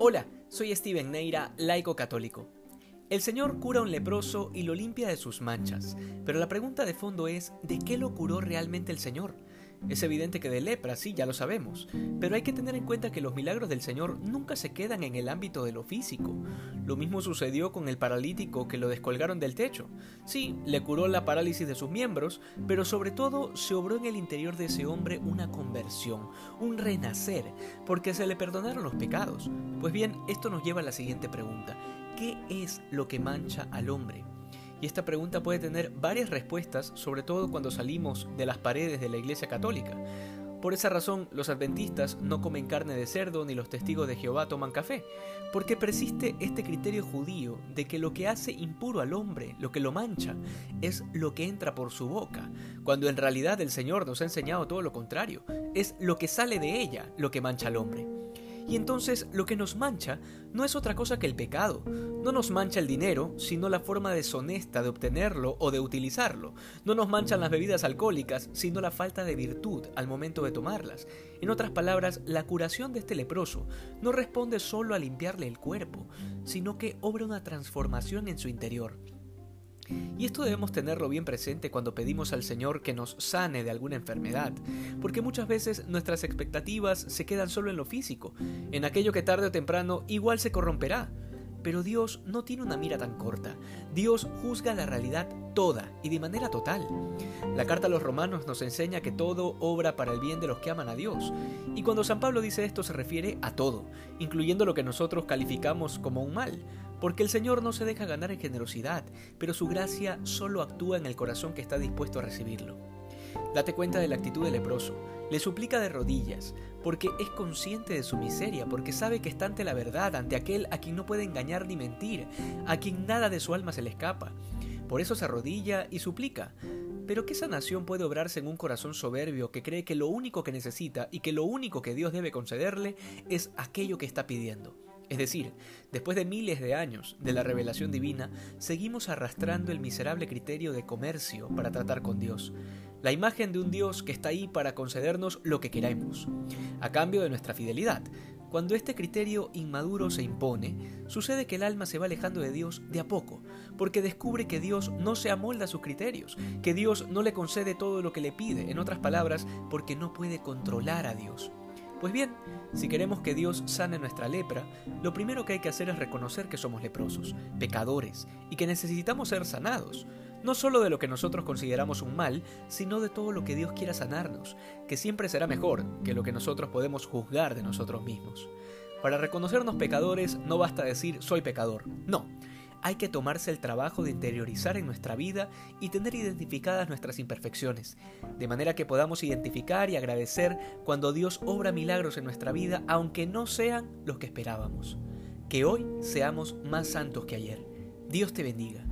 Hola, soy Steven Neira, laico católico. El Señor cura a un leproso y lo limpia de sus manchas, pero la pregunta de fondo es, ¿de qué lo curó realmente el Señor? Es evidente que de lepra, sí, ya lo sabemos, pero hay que tener en cuenta que los milagros del Señor nunca se quedan en el ámbito de lo físico. Lo mismo sucedió con el paralítico que lo descolgaron del techo. Sí, le curó la parálisis de sus miembros, pero sobre todo se obró en el interior de ese hombre una conversión, un renacer, porque se le perdonaron los pecados. Pues bien, esto nos lleva a la siguiente pregunta. ¿Qué es lo que mancha al hombre? Y esta pregunta puede tener varias respuestas, sobre todo cuando salimos de las paredes de la Iglesia Católica. Por esa razón, los adventistas no comen carne de cerdo ni los testigos de Jehová toman café, porque persiste este criterio judío de que lo que hace impuro al hombre, lo que lo mancha, es lo que entra por su boca, cuando en realidad el Señor nos ha enseñado todo lo contrario, es lo que sale de ella lo que mancha al hombre. Y entonces lo que nos mancha no es otra cosa que el pecado. No nos mancha el dinero, sino la forma deshonesta de obtenerlo o de utilizarlo. No nos manchan las bebidas alcohólicas, sino la falta de virtud al momento de tomarlas. En otras palabras, la curación de este leproso no responde solo a limpiarle el cuerpo, sino que obra una transformación en su interior. Y esto debemos tenerlo bien presente cuando pedimos al Señor que nos sane de alguna enfermedad, porque muchas veces nuestras expectativas se quedan solo en lo físico, en aquello que tarde o temprano igual se corromperá. Pero Dios no tiene una mira tan corta. Dios juzga la realidad toda y de manera total. La carta a los romanos nos enseña que todo obra para el bien de los que aman a Dios. Y cuando San Pablo dice esto se refiere a todo, incluyendo lo que nosotros calificamos como un mal, porque el Señor no se deja ganar en generosidad, pero su gracia solo actúa en el corazón que está dispuesto a recibirlo. Date cuenta de la actitud del leproso. Le suplica de rodillas, porque es consciente de su miseria, porque sabe que está ante la verdad, ante aquel a quien no puede engañar ni mentir, a quien nada de su alma se le escapa. Por eso se arrodilla y suplica. Pero ¿qué sanación puede obrarse en un corazón soberbio que cree que lo único que necesita y que lo único que Dios debe concederle es aquello que está pidiendo? Es decir, después de miles de años de la revelación divina, seguimos arrastrando el miserable criterio de comercio para tratar con Dios, la imagen de un Dios que está ahí para concedernos lo que queremos, a cambio de nuestra fidelidad. Cuando este criterio inmaduro se impone, sucede que el alma se va alejando de Dios de a poco, porque descubre que Dios no se amolda a sus criterios, que Dios no le concede todo lo que le pide, en otras palabras, porque no puede controlar a Dios. Pues bien, si queremos que Dios sane nuestra lepra, lo primero que hay que hacer es reconocer que somos leprosos, pecadores, y que necesitamos ser sanados, no solo de lo que nosotros consideramos un mal, sino de todo lo que Dios quiera sanarnos, que siempre será mejor que lo que nosotros podemos juzgar de nosotros mismos. Para reconocernos pecadores no basta decir soy pecador, no, hay que tomarse el trabajo de interiorizar en nuestra vida y tener identificadas nuestras imperfecciones, de manera que podamos identificar y agradecer cuando Dios obra milagros en nuestra vida, aunque no sean los que esperábamos. Que hoy seamos más santos que ayer. Dios te bendiga.